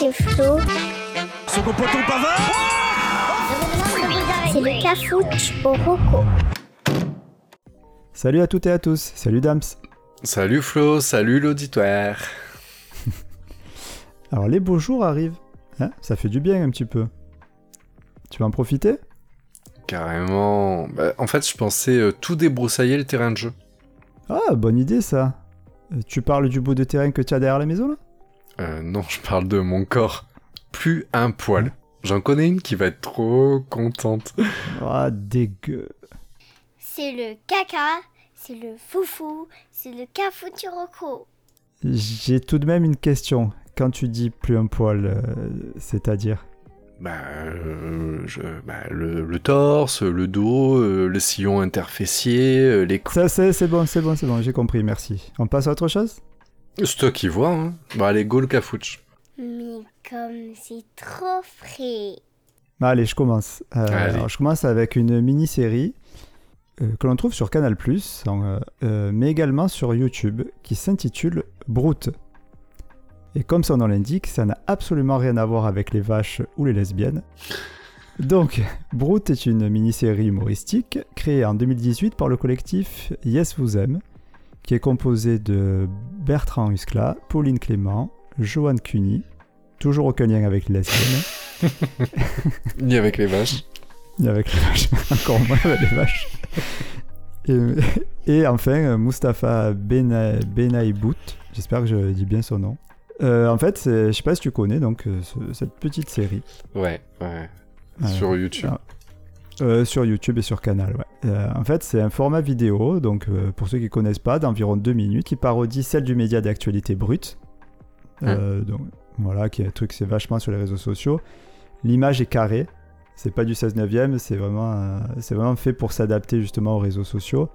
c'est Flo. Second poteau Pavard C'est le cafouche au roco. Salut à toutes et à tous, salut Dams. Salut Flo, salut l'auditoire. Alors les beaux jours arrivent, hein ça fait du bien un petit peu. Tu vas en profiter? Carrément. Bah, en fait, je pensais euh, tout débroussailler le terrain de jeu. Ah, bonne idée ça. Euh, Tu parles du bout de terrain que tu as derrière la maison là? Euh, non, je parle de mon corps. Plus un poil. J'en connais une qui va être trop contente. Ah, dégueu. C'est le caca, c'est le foufou, c'est le cafouche au roco. J'ai tout de même une question. Quand tu dis plus un poil, euh, c'est-à-dire? Bah, euh, je- bah, le, le torse, le dos, euh, le sillon interfessier, euh, les coups. Ça, c'est c'est bon, c'est bon, c'est bon, j'ai compris, merci. On passe à autre chose? C'est toi qui vois, hein. Bah, allez, go le cafouche. Mais comme c'est trop frais. Bah, Allez, je commence. Euh, Allez. alors, je commence avec une mini-série euh, que l'on trouve sur Canal+, euh, euh, mais également sur YouTube, qui s'intitule Brute. Et comme son nom l'indique, ça n'a absolument rien à voir avec les vaches ou les lesbiennes. Donc, Brute est une mini-série humoristique créée en 2018 par le collectif Yes Vous Aime, qui est composé de Bertrand Huskla, Pauline Clément, Joanne Cuny, toujours aucun lien avec les lesbiennes, Ni avec les vaches. et avec les vaches, encore moins avec les vaches. Et, et enfin, Mustapha Bena- Benaïbout, j'espère que je dis bien son nom. Euh, en fait, je sais pas si tu connais donc euh, ce- cette petite série Ouais, ouais. Euh, Sur YouTube. ah. Euh, sur YouTube et sur Canal. Ouais. Euh, en fait, c'est un format vidéo, donc euh, pour ceux qui connaissent pas, d'environ deux minutes, qui parodie celle du média d'actualité brute. Euh, donc voilà, qui est un truc, c'est vachement sur les réseaux sociaux. L'image est carrée, c'est pas du 16 neuvième, c'est vraiment, c'est vraiment fait pour s'adapter justement aux réseaux sociaux.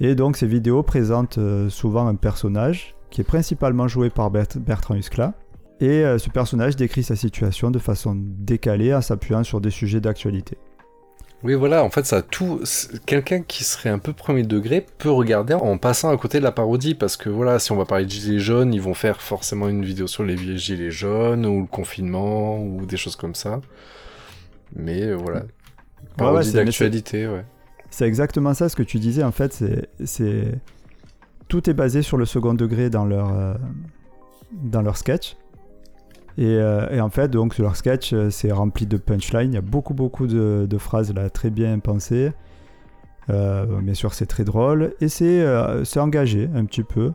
Et donc ces vidéos présentent souvent un personnage qui est principalement joué par Bert- Bertrand Huskla. Et ce personnage décrit sa situation de façon décalée en s'appuyant sur des sujets d'actualité. Oui, voilà, en fait, ça a tout. Quelqu'un qui serait un peu premier degré peut regarder en passant à côté de la parodie, parce que voilà, si on va parler de gilets jaunes, ils vont faire forcément une vidéo sur les gilets jaunes, ou le confinement, ou des choses comme ça. Mais euh, voilà. ouais, Parodie c'est- d'actualité, ouais. C'est exactement ça ce que tu disais. En fait, c'est, c'est tout est basé sur le second degré dans leur euh, dans leur sketch. Et, euh, et en fait, donc leur sketch, euh, c'est rempli de punchlines. Il y a beaucoup beaucoup de, phrases là très bien pensées. Euh, bien sûr, c'est très drôle et c'est euh, engagé un petit peu.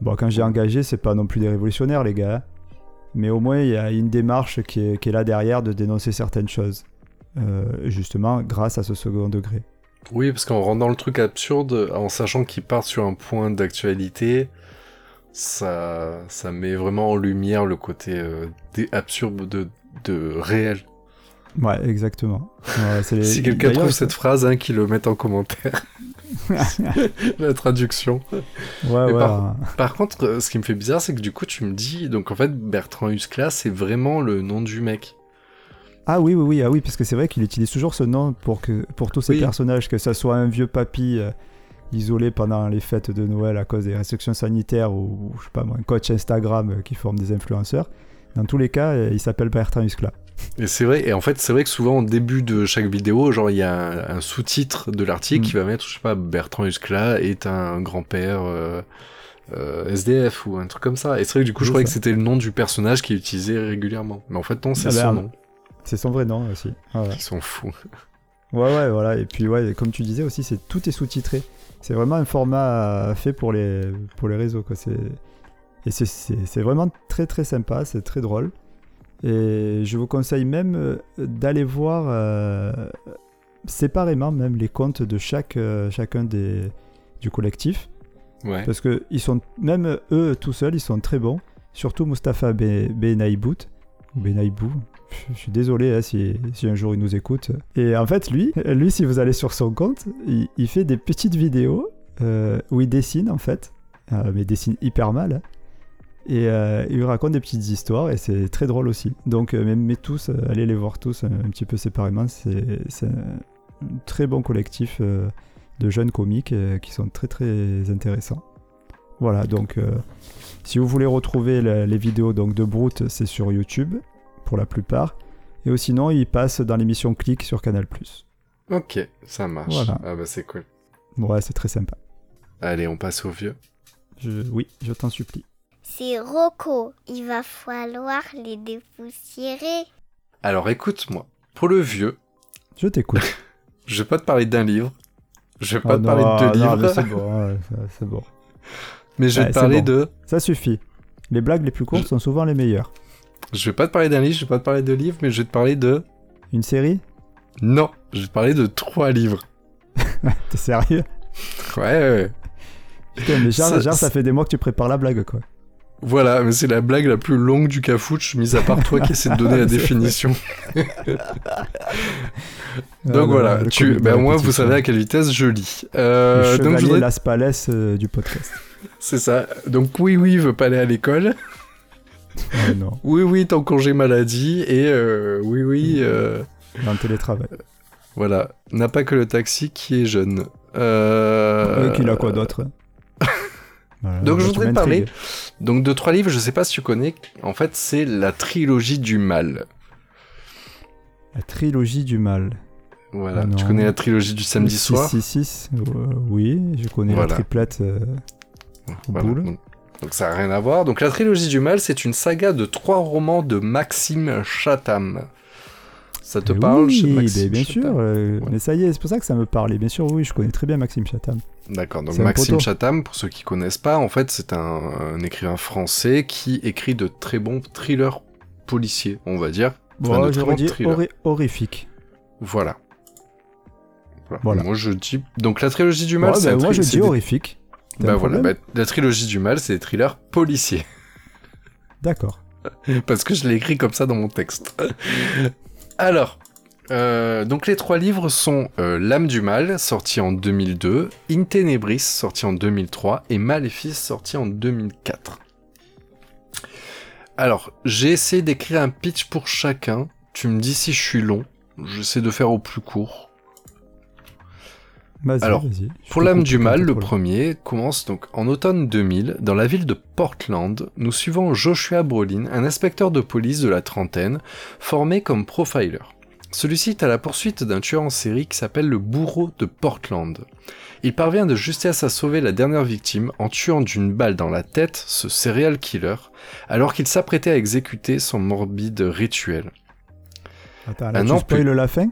Bon, quand j'ai engagé, c'est pas non plus des révolutionnaires, les gars. Mais au moins, il y a une démarche qui est, qui est là derrière de dénoncer certaines choses. Justement, grâce à ce second degré. Oui, parce qu'en rendant le truc absurde, en sachant qu'il part sur un point d'actualité, ça, ça met vraiment en lumière le côté euh, absurde de, de réel. Ouais, exactement. Ouais, c'est les- Si quelqu'un trouve cette phrase, hein, qu'il le mette en commentaire. La traduction. Ouais, ouais. par- hein. Par contre, euh, ce qui me fait bizarre, c'est que du coup, tu me dis, donc en fait, Bertrand Huskla, c'est vraiment le nom du mec. Ah oui, oui, oui, ah oui, parce que c'est vrai qu'il utilise toujours ce nom pour, que, pour tous ces Oui. personnages, que ça soit un vieux papy euh, isolé pendant les fêtes de Noël à cause des restrictions sanitaires ou, je sais pas moi, un coach Instagram euh, qui forme des influenceurs. Dans tous les cas, euh, il s'appelle Bertrand Huskla. Et c'est vrai, et en fait, c'est vrai que souvent, au début de chaque vidéo, genre, il y a un, un sous-titre de l'article Mm. qui va mettre, je sais pas, Bertrand Huskla est un grand-père euh, euh, SDF ou un truc comme ça. Et c'est vrai que du coup, je croyais ça. que c'était le nom du personnage qui est utilisé régulièrement. Mais en fait, non, c'est Ah ben, son nom. C'est son vrai nom aussi. Ah ouais. Ils sont fous. Ouais, ouais, voilà. Et puis, ouais, comme tu disais aussi, c'est tout est sous-titré. C'est vraiment un format euh, fait pour les, pour les réseaux, quoi. C'est, et c'est, c'est, c'est vraiment très, très sympa, c'est très drôle. Et je vous conseille même euh, d'aller voir euh, séparément même les comptes de chaque, euh, chacun des, du collectif. Ouais. Parce que ils sont, même eux tout seuls, ils sont très bons. Surtout Mustapha Be- Benaïbout. Ou Benaïbou. Je suis désolé hein, si, un jour il nous écoute. Et en fait, lui, lui si vous allez sur son compte, il, fait des petites vidéos euh, où il dessine en fait. Euh, mais dessine hyper mal. Et euh, il raconte des petites histoires et c'est très drôle aussi. Donc, mais, tous, allez les voir tous euh, un petit peu séparément. C'est un très bon collectif de jeunes comiques qui sont très très intéressants. Voilà, donc euh, si vous voulez retrouver la- les vidéos donc, de Brute, c'est sur YouTube pour la plupart. Et sinon, il passe dans l'émission Click sur Canal+. Ok, ça marche. Voilà. Ah bah c'est cool. Ouais, c'est très sympa. Allez, on passe au vieux. Je- oui, je t'en supplie. C'est Rocco. Il va falloir les dépoussiérer. Alors écoute-moi. Pour le vieux, Je t'écoute. je vais pas te parler d'un livre. Je vais pas Oh te non, parler de deux non, livres. mais c'est bon, ouais, c'est bon. Mais je vais Ouais, te parler bon. de. Ça suffit. Les blagues les plus courtes sont souvent les meilleures. Je vais pas te parler d'un livre, je vais pas te parler de livres, mais je vais te parler de. Une série? Non, je vais te parler de trois livres. T'es sérieux? Ouais, ouais. Putain, mais genre, Ça- genre, ça fait des mois que tu prépares la blague, quoi. Voilà, mais c'est la blague la plus longue du cafouche, mis à part toi qui essaie de donner la définition. Donc le- voilà, le tu, ben moi vous savez à quelle vitesse je lis. Le Euh, donc je voudrais- Las Palais euh, du podcast. C'est ça. Donc oui, oui, veut pas aller à l'école. Oh non, Oui, oui, en congé maladie. Et euh, oui, oui, euh, dans le télétravail. voilà. N'a pas que le taxi qui est jeune. Euh... Et qu'il a quoi d'autre Voilà, Donc bah, je voudrais parler donc de trois livres, je sais pas si tu connais. En fait, c'est la trilogie du mal. La trilogie du mal. Voilà. Ah tu connais la trilogie du samedi soir 666, euh, oui, je connais Voilà. la triplette. euh, Voilà. Donc, ça n'a rien à voir. Donc la trilogie du mal, c'est une saga de trois romans de Maxime Chatham. Ça te mais parle oui, chez Maxime bien Chatham sûr. euh, Ouais. Mais ça y est, c'est pour ça que ça me parle. Et bien sûr, oui, je connais très bien Maxime Chatham. D'accord, donc Maxime. Chatham, pour ceux qui connaissent pas, en fait, c'est un, un écrivain français qui écrit de très bons thrillers policiers, on va dire. Enfin, Bon, thrillers. horri- horrifique. Voilà. Voilà. Voilà. Moi, je dis. Donc, la trilogie du mal, Ouais, c'est bah, moi, je dis horrifique. Bah voilà, bah, la trilogie du mal, c'est des thrillers policiers. D'accord. Parce que je l'ai écrit comme ça dans mon texte. Alors, euh, donc les trois livres sont euh, L'âme du mal, sorti en 2002, In Tenebris, sorti en 2003, et Maléfice, sorti en 2004. Alors, j'ai essayé d'écrire un pitch pour chacun. Tu me dis si je suis long. J'essaie de faire au plus court. Alors, Pour l'âme du mal, le premier commence donc en automne 2000 dans la ville de Portland. Nous suivons Joshua Brolin, un inspecteur de police de la trentaine, formé comme profiler. Celui-ci est à la poursuite d'un tueur en série qui s'appelle le bourreau de Portland. Il parvient de justesse à sauver la dernière victime en tuant d'une balle dans la tête ce serial killer, alors qu'il s'apprêtait à exécuter son morbide rituel. Attends, là, un tu spoil la fin?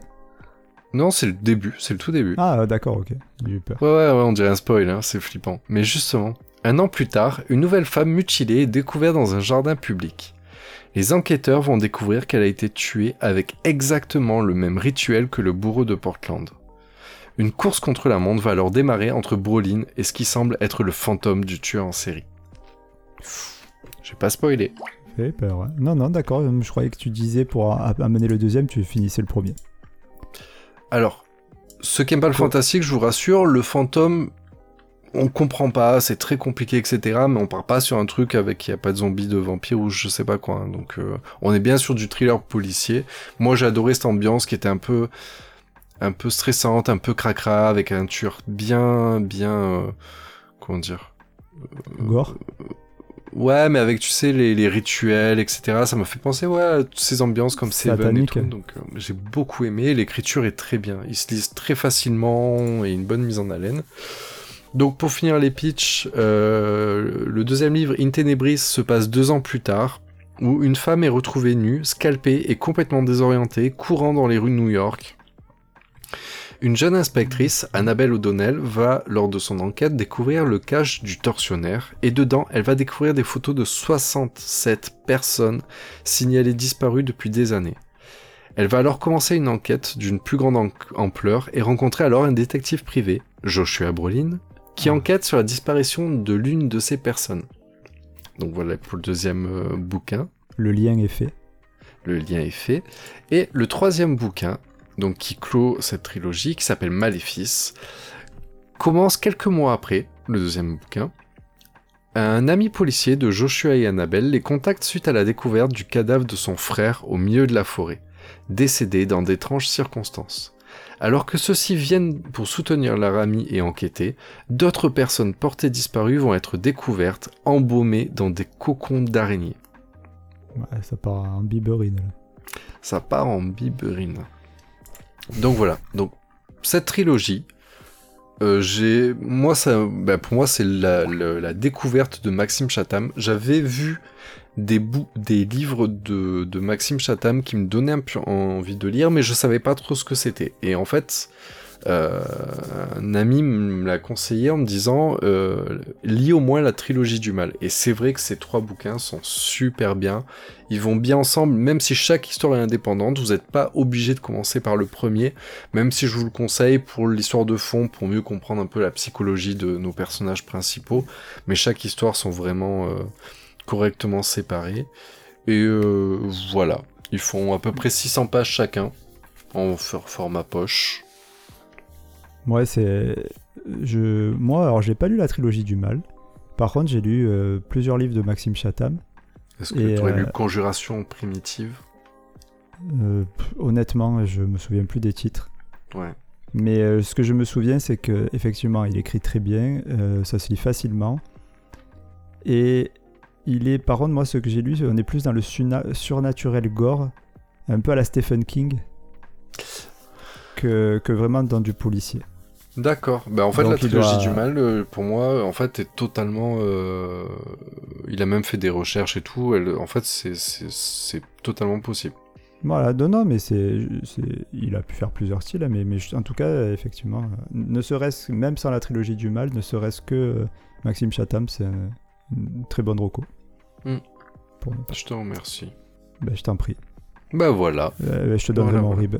Non, c'est le début, c'est le tout début. Ah, d'accord, ok. J'ai eu peur. Ouais, ouais, ouais, on dirait un spoil, hein, c'est flippant. Mais justement, un an plus tard, une nouvelle femme mutilée est découverte dans un jardin public. Les enquêteurs vont découvrir qu'elle a été tuée avec exactement le même rituel que le bourreau de Portland. Une course contre la montre va alors démarrer entre Brolin et ce qui semble être le fantôme du tueur en série. Je vais pas spoiler. Fait peur, ouais. Non, non, d'accord. Je croyais que tu disais pour amener le deuxième, tu finissais le premier. Alors, ceux qui pas le fantastique, je vous rassure, le fantôme, on comprend pas, c'est très compliqué, etc. Mais on part pas sur un truc avec il y a pas de zombies, de vampires ou je sais pas quoi. hein. Donc, euh, on est bien sur du thriller policier. Moi, j'ai adoré cette ambiance qui était un peu, un peu stressante, un peu cracra, avec un tueur bien, bien, euh, comment dire. Gore? Ouais, mais avec, tu sais, les, les rituels, etc. Ça m'a fait penser, ouais, à toutes ces ambiances comme Seven et tout. Donc, euh, j'ai beaucoup aimé. L'écriture est très bien. Ils se lisent très facilement et une bonne mise en haleine. Donc, pour finir les pitchs, euh, le deuxième livre, In Tenebris, se passe deux ans plus tard, où une femme est retrouvée nue, scalpée et complètement désorientée, courant dans les rues de New York. Une jeune inspectrice, Annabelle O'Donnell, va, lors de son enquête, découvrir le cache du tortionnaire, et dedans, elle va découvrir des photos de 67 personnes signalées disparues depuis des années. Elle va alors commencer une enquête d'une plus grande am- ampleur et rencontrer alors un détective privé, Joshua Brolin, qui enquête sur la disparition de l'une de ces personnes. Donc voilà pour le deuxième euh, bouquin Le lien est fait. le lien est fait. Et le troisième bouquin, donc qui clôt cette trilogie, qui s'appelle Maléfice, commence quelques mois après le deuxième bouquin. Un ami policier de Joshua et Annabelle les contacte suite à la découverte du cadavre de son frère au milieu de la forêt, décédé dans d'étranges circonstances. Alors que ceux-ci viennent pour soutenir leur ami et enquêter, d'autres personnes portées disparues vont être découvertes, embaumées dans des cocons d'araignées. Ouais, ça part en biberine. là. Ça part en biberine. Donc voilà. Donc cette trilogie, euh, moi bah, pour moi c'est la, découverte de Maxime Chatham. J'avais vu des des livres de, de Maxime Chatham qui me donnaient un peu envie de lire, mais je savais pas trop ce que c'était. Et en fait, euh, un ami me l'a conseillé en me disant euh, lis au moins la trilogie du mal. Et c'est vrai que ces trois bouquins sont super bien. Ils vont bien ensemble, même si chaque histoire est indépendante. Vous n'êtes pas obligé de commencer par le premier, même si je vous le conseille pour l'histoire de fond, pour mieux comprendre un peu la psychologie de nos personnages principaux. Mais chaque histoire sont vraiment euh, correctement séparées. Et voilà, ils font à peu près 600 pages chacun en for- format poche. Ouais, c'est. Je... Moi, alors, j'ai pas lu la trilogie du mal. Par contre, j'ai lu euh, plusieurs livres de Maxime Chatham. Est-ce que tu aurais euh, lu Conjuration primitive? Euh, pff, honnêtement, je me souviens plus des titres. Ouais. Mais euh, ce que je me souviens, c'est que effectivement, il écrit très bien, ça se lit facilement. Et il est, par contre, moi, ce que j'ai lu, on est plus dans le surnaturel gore, un peu à la Stephen King, que, que vraiment dans du policier. D'accord. Bah, en fait, Donc, la il trilogie doit- du mal, euh, pour moi, en fait, est totalement. euh, Il a même fait des recherches et tout. Elle... En fait, c'est- totalement possible. Voilà, non, non, mais c'est, il a pu faire plusieurs styles, hein, mais, en tout cas, effectivement, euh, ne serait-ce, même sans la trilogie du mal, ne serait-ce que Maxime Chatham, c'est un- une très bonne roco. Hmm. Pour- Je te remercie. ben, je t'en prie. Bah voilà. Euh, je te donnerai Voilà, mon voilà. rib.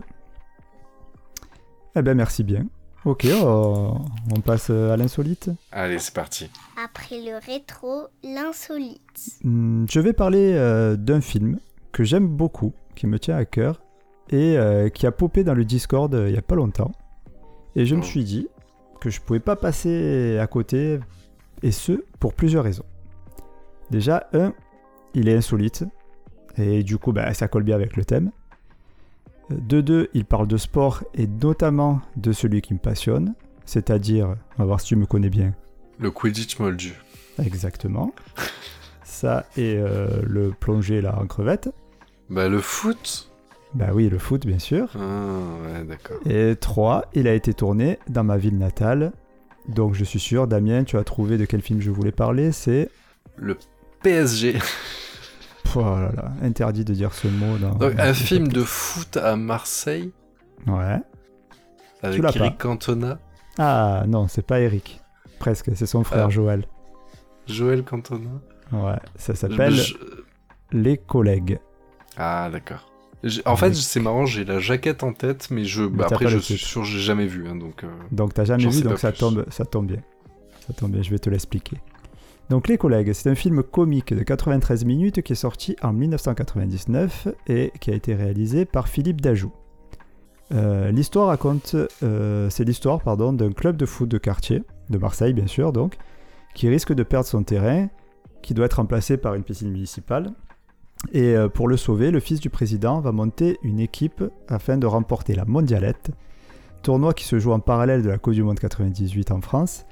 Eh ben, merci bien. Ok, on, on passe à l'insolite. Allez, c'est parti. Après le rétro, l'insolite. Hmm, Je vais parler euh, d'un film que j'aime beaucoup, qui me tient à cœur, et euh, qui a popé dans le Discord euh, il y a pas longtemps. Et je me Oh. suis dit que je pouvais pas passer à côté, et ce, pour plusieurs raisons. Déjà, un, il est insolite, et du coup, bah, ça colle bien avec le thème. De deux, il parle de sport, et notamment de celui qui me passionne, c'est-à-dire, on va voir si tu me connais bien, Le Quidditch moldu. Exactement. Ça et euh, le plongée là en crevette. Bah, le foot Bah oui, le foot bien sûr. Ah, ouais, d'accord. Et 3, il a été tourné dans ma ville natale. Donc je suis sûr, Damien, tu as trouvé de quel film je voulais parler. C'est... Le PSG. Oh là là, interdit de dire ce mot dans... Donc, un film de foot à Marseille Ouais. avec pas. Eric Cantona. Ah non, c'est pas Eric. Presque, c'est son frère Ah. Joël. Joël Cantona. Ouais, ça s'appelle Je- Les collègues. Ah, d'accord. En fait, c'est marrant, j'ai la jaquette en tête, mais je, bah, t'as après, je suis titre. sûr que j'ai jamais vu, hein, donc. euh, Donc t'as jamais vu, donc ça plus. tombe, ça tombe bien. Ça tombe bien, je vais te l'expliquer. Donc Les collègues, c'est un film comique de 93 minutes qui est sorti en 1999 et qui a été réalisé par Philippe Dajoux. Euh, l'histoire raconte, euh, c'est l'histoire d'un club de foot de quartier de Marseille bien sûr donc, qui risque de perdre son terrain, qui doit être remplacé par une piscine municipale. Et euh, pour le sauver, le fils du président va monter une équipe afin de remporter la mondialette, tournoi qui se joue en parallèle de la Coupe du Monde 98 en France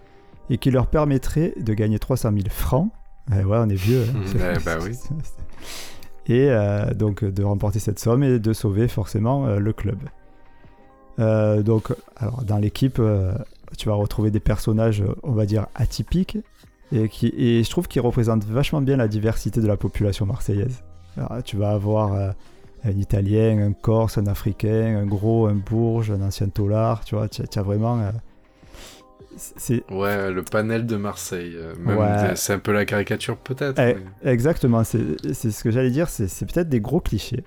et qui leur permettrait de gagner 300 000 francs. Eh ouais, on est vieux. hein. Eh bah oui. Et euh, donc de remporter cette somme et de sauver forcément euh, le club. Euh, donc, alors dans l'équipe, tu vas retrouver des personnages, on va dire atypiques, et qui, et je trouve qu'ils représentent vachement bien la diversité de la population marseillaise. Alors, tu vas avoir un Italien, un Corse, un Africain, un gros, un Bourge, un ancien tolard, tu vois, tu as, as vraiment... euh, c'est Ouais, le panel de Marseille. euh, Ouais. C'est un peu la caricature, peut-être. Eh, mais- Exactement, c'est c'est ce que j'allais dire, c'est c'est peut-être des gros clichés.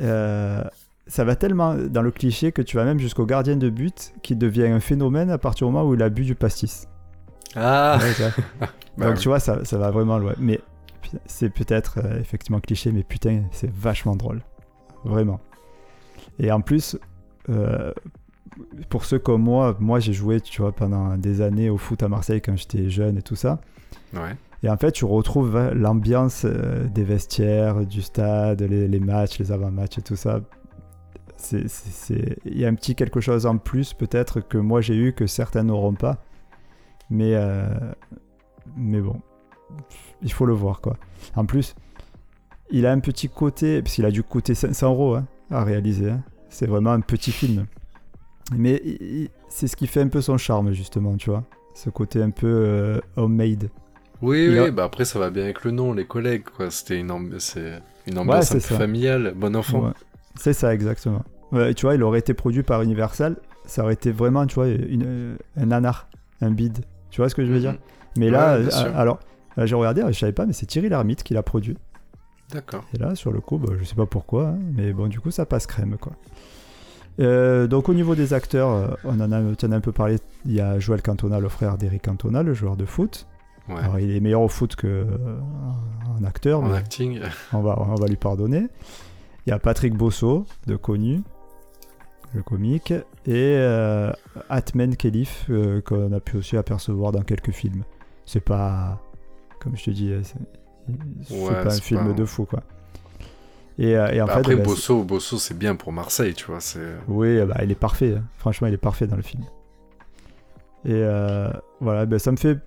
Euh, ça va tellement dans le cliché que tu vas même jusqu'au gardien de but qui devient un phénomène à partir du moment où il a bu du pastis. Ah Ouais, ça- bah Donc tu vois, ça, ça va vraiment loin. Mais c'est peut-être euh, effectivement cliché, mais putain, c'est vachement drôle. Vraiment. Et en plus, euh, pour ceux comme moi, moi j'ai joué, tu vois, pendant des années au foot à Marseille quand j'étais jeune et tout ça. Ouais. Et en fait, tu retrouves l'ambiance euh, des vestiaires, du stade, les, les matchs, les avant-matchs et tout ça. il y a un petit quelque chose en plus peut-être que moi j'ai eu que certains n'auront pas. Mais, euh, mais bon, il faut le voir quoi. En plus, il a un petit côté, parce qu'il a dû coûter 500 euros hein, à réaliser. hein. C'est vraiment un petit film. Mais c'est ce qui fait un peu son charme justement, tu vois. Ce côté un peu euh, homemade. Oui, Il oui, a- bah après ça va bien avec le nom, les collègues, quoi. C'était une, une ambiance un peu familiale, bon enfant. Ouais. C'est ça, exactement. Ouais, tu vois, il aurait été produit par Universal, ça aurait été vraiment, tu vois, une- euh, un nanar, un bide. Tu vois ce que je veux dire? Mhm. Mais là, euh, alors, là, j'ai regardé, je savais pas, mais c'est Thierry Lhermitte qui l'a produit. D'accord. Et là, sur le coup, bah, je sais pas pourquoi, hein, mais bon, du coup, ça passe crème, quoi. Euh, donc, au niveau des acteurs, euh, on en a, en un peu parlé. Il y a Joël Cantona, le frère d'Eric Cantona, le joueur de foot. Ouais. Alors, il est meilleur au foot que euh, en acteur, en mais acting. on va, on va lui pardonner. Il y a Patrick Bosso, de Connu, le comique, et euh, Atmen Kelif, euh, qu'on a pu aussi apercevoir dans quelques films. C'est pas, comme je te dis, c'est Ouais, pas un film pas- de fou, quoi. Et, euh, et en Bah, fait, après, bah, Bosso, Bosso c'est bien pour Marseille, tu vois. C'est... c'est- oui, bah, il est parfait. hein. Franchement, il est parfait dans le film. Et euh, voilà, bah, ça me fait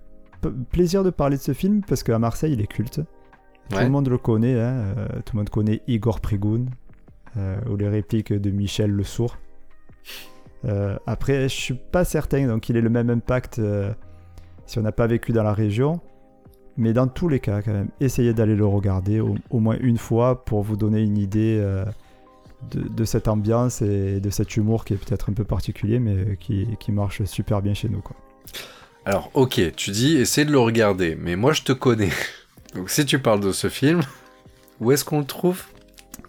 plaisir de parler de ce film parce qu'à Marseille, il est culte. Tout Ouais. le monde le connaît, hein, euh, tout le monde connaît Igor Prigoun, euh, ou les répliques de Michel Le Sourd. Euh, après, je suis pas certain donc il ait le même impact euh, si on n'a pas vécu dans la région. Mais dans tous les cas, quand même, essayez d'aller le regarder au, au moins une fois pour vous donner une idée euh, de, de cette ambiance et de cet humour qui est peut-être un peu particulier, mais qui, qui marche super bien chez nous. Quoi. Alors, ok, tu dis essaie de le regarder, mais moi je te connais. Donc si tu parles de ce film, où est-ce qu'on le trouve?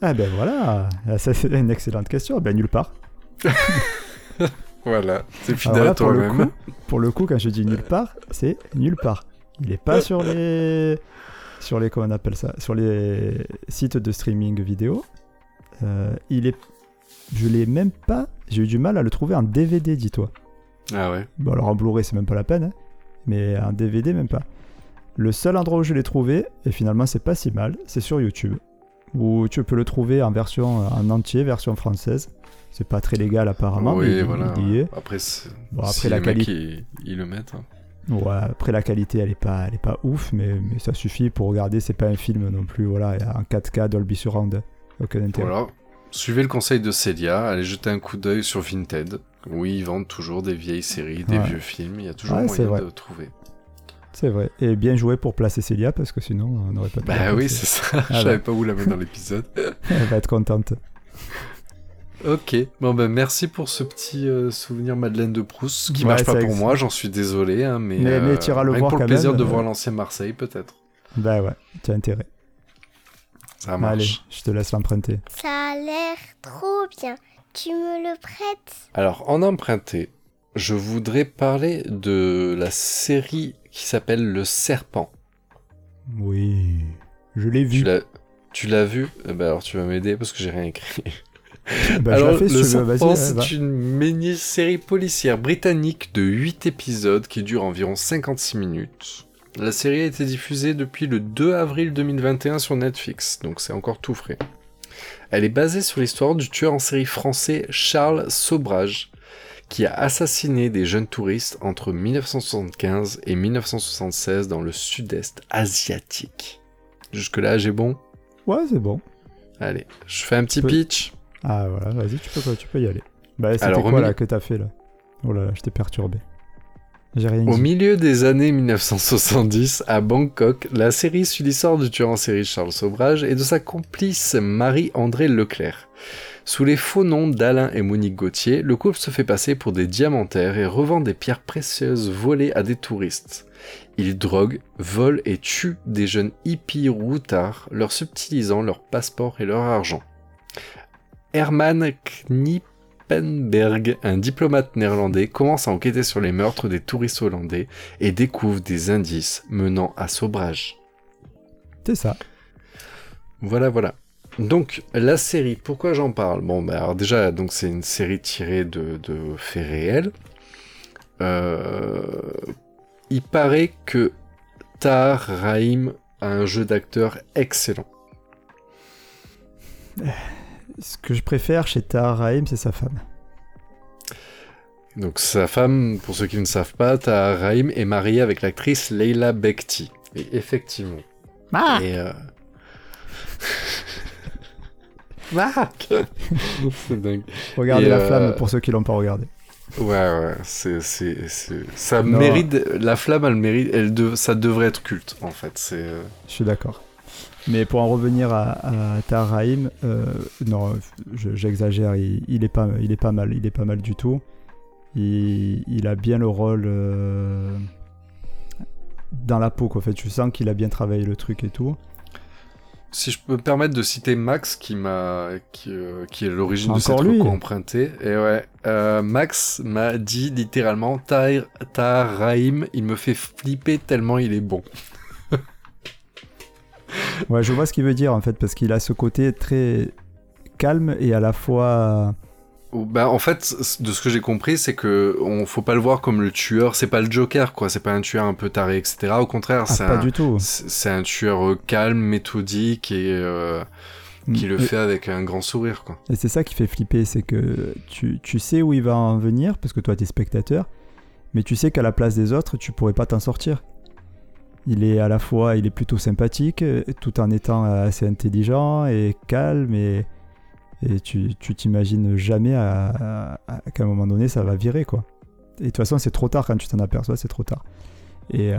Ah ben voilà, Ah, ça c'est une excellente question. Ben nulle part. Voilà, c'est fidèle là, à pour, le toi-même. coup, pour le coup, quand je dis nulle part, c'est nulle part. Il est pas sur les, sur les, comment on appelle ça, sur les sites de streaming vidéo. Euh, il est, je l'ai même pas. J'ai eu du mal à le trouver en DVD, dis-toi. Ah ouais. Bon alors en Blu-ray c'est même pas la peine, hein, mais en DVD même pas. Le seul endroit où je l'ai trouvé, et finalement c'est pas si mal, c'est sur YouTube, où tu peux le trouver en version en entier, version française. C'est pas très légal apparemment, mais oui, il- voilà. il y est. Après, c'est- Bon, après, si la les mecs, qualité- ils, ils le mettent. hein. Ouais, après la qualité elle est pas, elle est pas ouf, mais, mais ça suffit pour regarder. C'est pas un film non plus, voilà, en 4K Dolby Surround, aucun intérêt. Voilà. Suivez le conseil de Célia, allez jeter un coup d'œil sur Vinted, où ils vendent toujours des vieilles séries, des Ouais. vieux films, il y a toujours Ouais, moyen de trouver. C'est vrai. Et bien joué pour placer Célia parce que sinon on n'aurait pas pu. Bah oui, c'est ça, je Ah savais bah. pas où la mettre dans l'épisode. Elle va être contente. Ok, bon ben merci pour ce petit euh, souvenir Madeleine de Proust, qui Ouais, marche pas pour moi, j'en suis désolé, hein, mais, Mais- mais t'iras le rien que voir pour le quand plaisir même, de euh. voir l'ancien Marseille peut-être. Bah ouais, tu as intérêt. Ça marche. Allez, je te laisse l'emprunter. Ça a l'air trop bien. Tu me le prêtes? Alors, en emprunté, je voudrais parler de la série qui s'appelle Le Serpent. Oui, je l'ai Tu vu. tu l'as vu Eh ben alors tu vas m'aider parce que j'ai rien écrit. Bah, alors, si Le. Serpent, c'est une mini-série policière britannique de 8 épisodes qui dure environ 56 minutes. La série a été diffusée depuis le 2 avril 2021 sur Netflix, donc c'est encore tout frais. Elle est basée sur l'histoire du tueur en série français Charles Sobrage, qui a assassiné des jeunes touristes entre 1975 et 1976 dans le sud-est asiatique. Jusque-là, j'ai bon? Ouais, c'est bon. Allez, je fais un petit pitch. Ah voilà, vas-y, tu peux, tu peux y aller. Bah, c'était quoi là que t'as fait là? Oh là là, je t'ai perturbé. J'ai rien Au milieu des années 1970, à Bangkok, la série suit l'histoire du tueur en série Charles Sobrage et de sa complice Marie-André Leclerc. Sous les faux noms d'Alain et Monique Gauthier, le couple se fait passer pour des diamantaires et revend des pierres précieuses volées à des touristes. Ils droguent, volent et tuent des jeunes hippies routards, leur subtilisant leur passeport et leur argent. Herman Knippenberg, un diplomate néerlandais, commence à enquêter sur les meurtres des touristes hollandais et découvre des indices menant à Sobrage. C'est ça. Voilà, voilà. Donc, la série, pourquoi j'en parle? Bon, bah, alors déjà, donc c'est une série tirée de, de faits réels. Euh, il paraît que Tahar Rahim a un jeu d'acteur excellent. ce que je préfère chez Tahar Rahim, c'est sa femme. Donc sa femme, pour ceux qui ne savent pas, Tahar Rahim est mariée avec l'actrice Leila Bekti. Et effectivement. Ah Et euh... C'est dingue. Regardez Et, la euh, flamme pour ceux qui l'ont pas regardé. Ouais, ouais, c'est, c'est, c'est- ça Non. mérite, la flamme, elle mérite, elle de, ça devrait être culte, en fait. C'est, euh, Je suis d'accord. Mais pour en revenir à, à Tahar Rahim, euh, non, je- j'exagère, il, il est pas, il est pas mal, il est pas mal du tout. Il, il a bien le rôle euh, dans la peau, quoi. En fait, tu sens qu'il a bien travaillé le truc et tout. Si je peux me permettre de citer Max, qui m'a, qui, euh, qui est l'origine de cette reco empruntée. Et ouais, Max m'a dit littéralement, Tahir, Tahar Rahim, il me fait flipper tellement il est bon. Ouais, je vois ce qu'il veut dire en fait, parce qu'il a ce côté très calme et à la fois. Bah, en fait, de ce que j'ai compris, c'est que on faut pas le voir comme le tueur. C'est pas le Joker, quoi. C'est pas un tueur un peu taré, etc. Au contraire, Ah, c'est pas un, du tout. c'est un tueur euh, calme, méthodique et euh, qui le Et- fait avec un grand sourire, quoi. Et c'est ça qui fait flipper, c'est que tu, tu sais où il va en venir, parce que toi t'es spectateur, mais tu sais qu'à la place des autres, tu pourrais pas t'en sortir. Il est à la fois, il est plutôt sympathique, euh, tout en étant assez intelligent et calme, et, et tu tu t'imagines jamais à- à- à- qu'à un moment donné ça va virer, quoi. Et de toute façon, c'est trop tard quand tu t'en aperçois, c'est trop tard. Et, euh,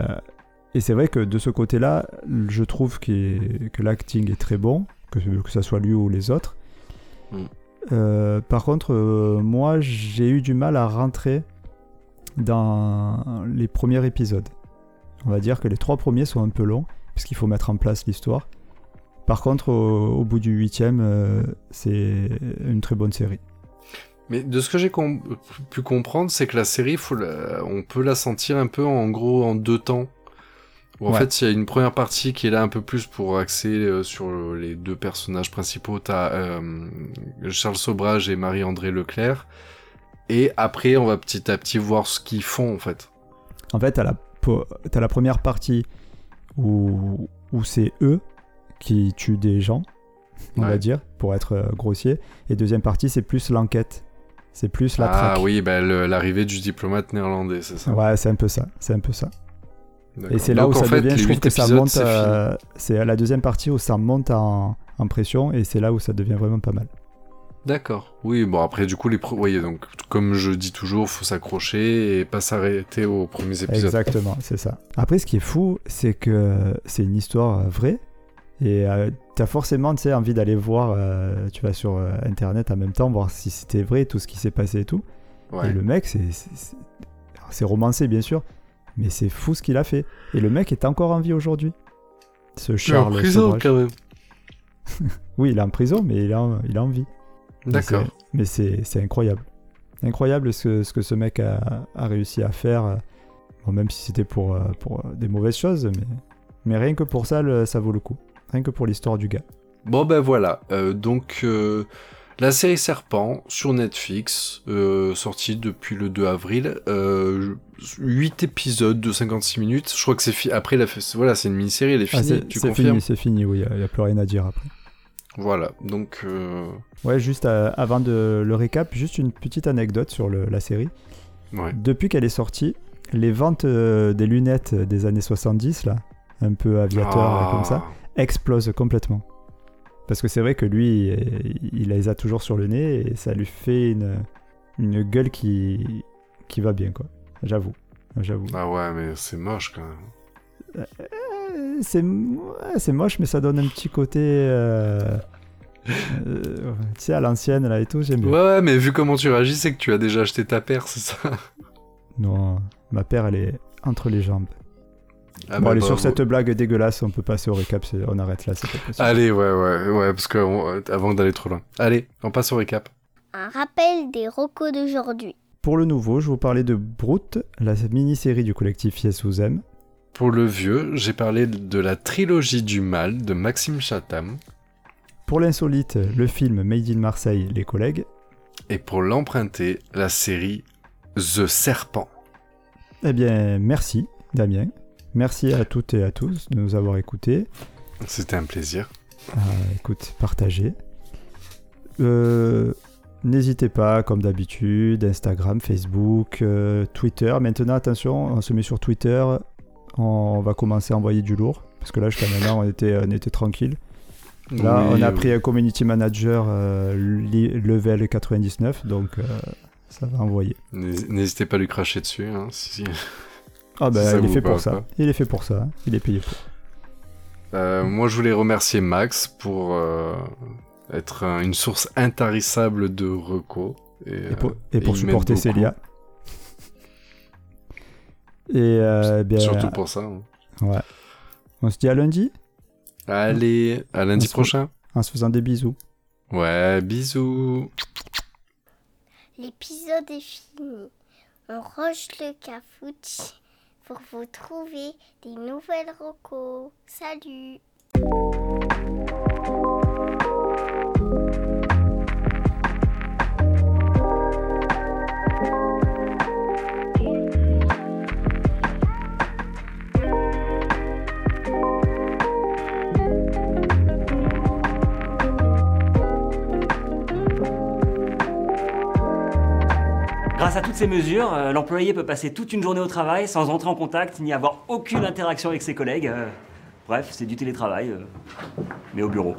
et c'est vrai que de ce côté-là, je trouve qu'il- que l'acting est très bon, que, que ça soit lui ou les autres. Euh, par contre, euh, moi, j'ai eu du mal à rentrer dans les premiers épisodes. On va dire que les trois premiers sont un peu longs, puisqu'il faut mettre en place l'histoire. Par contre, au, au bout du huitième, euh, c'est une très bonne série. Mais de ce que j'ai com- pu comprendre, c'est que la série, faut la- on peut la sentir un peu en gros en deux temps. Où en Ouais. fait, il y a une première partie qui est là un peu plus pour axer euh, sur les deux personnages principaux. T'as euh, Charles Sobrage et Marie-André Leclerc. Et après, on va petit à petit voir ce qu'ils font en fait. En fait, t'as la, t'as la première partie où, où c'est eux qui tuent des gens, on va dire, pour être euh, grossier. Et deuxième partie, c'est plus l'enquête. C'est plus la ah traque. oui, bah, l'arrivée du diplomate néerlandais, c'est ça. Ouais, c'est un peu ça. C'est un peu ça. Et c'est là Donc, où ça fait, devient, je trouve que ça monte. c'est euh, la deuxième partie où ça monte en, en pression et c'est là où ça devient vraiment pas mal. D'accord. Oui, bon après du coup les pro... oui, donc comme je dis toujours, faut s'accrocher et pas s'arrêter aux premiers épisodes. Exactement, c'est ça. Après, ce qui est fou, c'est que c'est une histoire euh, vraie et euh, t'as forcément tu sais, envie d'aller voir. euh, tu vas sur euh, internet en même temps, voir si c'était vrai, tout ce qui s'est passé et tout. Ouais. Et le mec, c'est- c'est romancé bien sûr, mais c'est fou ce qu'il a fait. Et le mec est encore en vie aujourd'hui. Ce Je suis en Charles prison Sobrage. quand même. Oui, il est en prison, mais il est en, il est en vie. D'accord. Mais c'est incroyable. Incroyable ce, que- ce que ce mec a, a réussi à faire. euh, Bon, même si c'était pour, euh, pour euh, des mauvaises choses, mais, mais rien que pour ça, le- ça vaut le coup. Rien que pour l'histoire du gars. Bon ben voilà. Euh, donc euh, la série Serpent sur Netflix, euh, sortie depuis le 2 avril, euh, 8 épisodes de 56 minutes. Je crois que c'est fi- après la voilà, c'est une mini-série, elle est Ah, finie. tu confirmes fini, c'est fini, oui, il n'y a, plus rien à dire après. Voilà. Donc euh, Ouais, juste euh, avant de le récap, juste une petite anecdote sur le- la série. ouais. Depuis qu'elle est sortie, les ventes euh, des lunettes des années 70, là, un peu aviateur, comme ça, Ah. explose complètement. Parce que c'est vrai que lui, il il les a toujours sur le nez et ça lui fait une, une gueule qui, qui va bien, quoi. J'avoue. J'avoue. Ah ouais, mais c'est moche quand même. C'est ouais, c'est moche, mais ça donne un petit côté. euh, euh, tu sais, à l'ancienne, là et tout, j'aime bien. Ouais, ouais, mais vu comment tu réagis, c'est que tu as déjà acheté ta paire, c'est ça? Non, ma paire, elle est entre les jambes. Ah bon, bah, allez, sur bravo. cette blague dégueulasse, on peut passer au récap, on arrête là, c'est pas possible. Allez, ouais, ouais, ouais, parce que on- avant d'aller trop loin. Allez, on passe au récap. Un rappel des rocos d'aujourd'hui. Pour le nouveau, je vous parlais de Brute, la mini-série du collectif Yes Aime. Pour le vieux, j'ai parlé de la trilogie du mal de Maxime Chatham. Pour l'insolite, le film Made in Marseille, Les collègues. Et pour l'emprunter, la série The Serpent. Eh bien, merci, Damien. Merci à toutes et à tous de nous avoir écoutés. C'était un plaisir. Ah, écoute, partagez. euh, n'hésitez pas, comme d'habitude, Instagram, Facebook, euh, Twitter. Maintenant, attention, on se met sur Twitter. On va commencer à envoyer du lourd. Parce que là, jusqu'à maintenant, on était, on était tranquille. Là, Oui, on a euh, pris un community manager euh, level 99, donc euh, ça va envoyer. n'hés- N'hésitez pas à lui cracher dessus. Hein, si- Ah ben, Si il est fait pour ça. pas. Il est fait pour ça. hein. Il est payé pour. Euh, moi, je voulais remercier Max pour être un- une source intarissable de recos. Et, Et pour, et pour supporter. Célia. Et euh, bien, Surtout pour ça. hein. ouais. On se dit à lundi Allez, à lundi On se- prochain. en se faisant des bisous. Ouais, bisous. L'épisode est fini. On range le cafouche pour vous trouver des nouvelles recos. Salut Grâce à toutes ces mesures, euh, l'employé peut passer toute une journée au travail sans entrer en contact ni avoir aucune interaction avec ses collègues. Euh, bref, c'est du télétravail, euh, mais au bureau.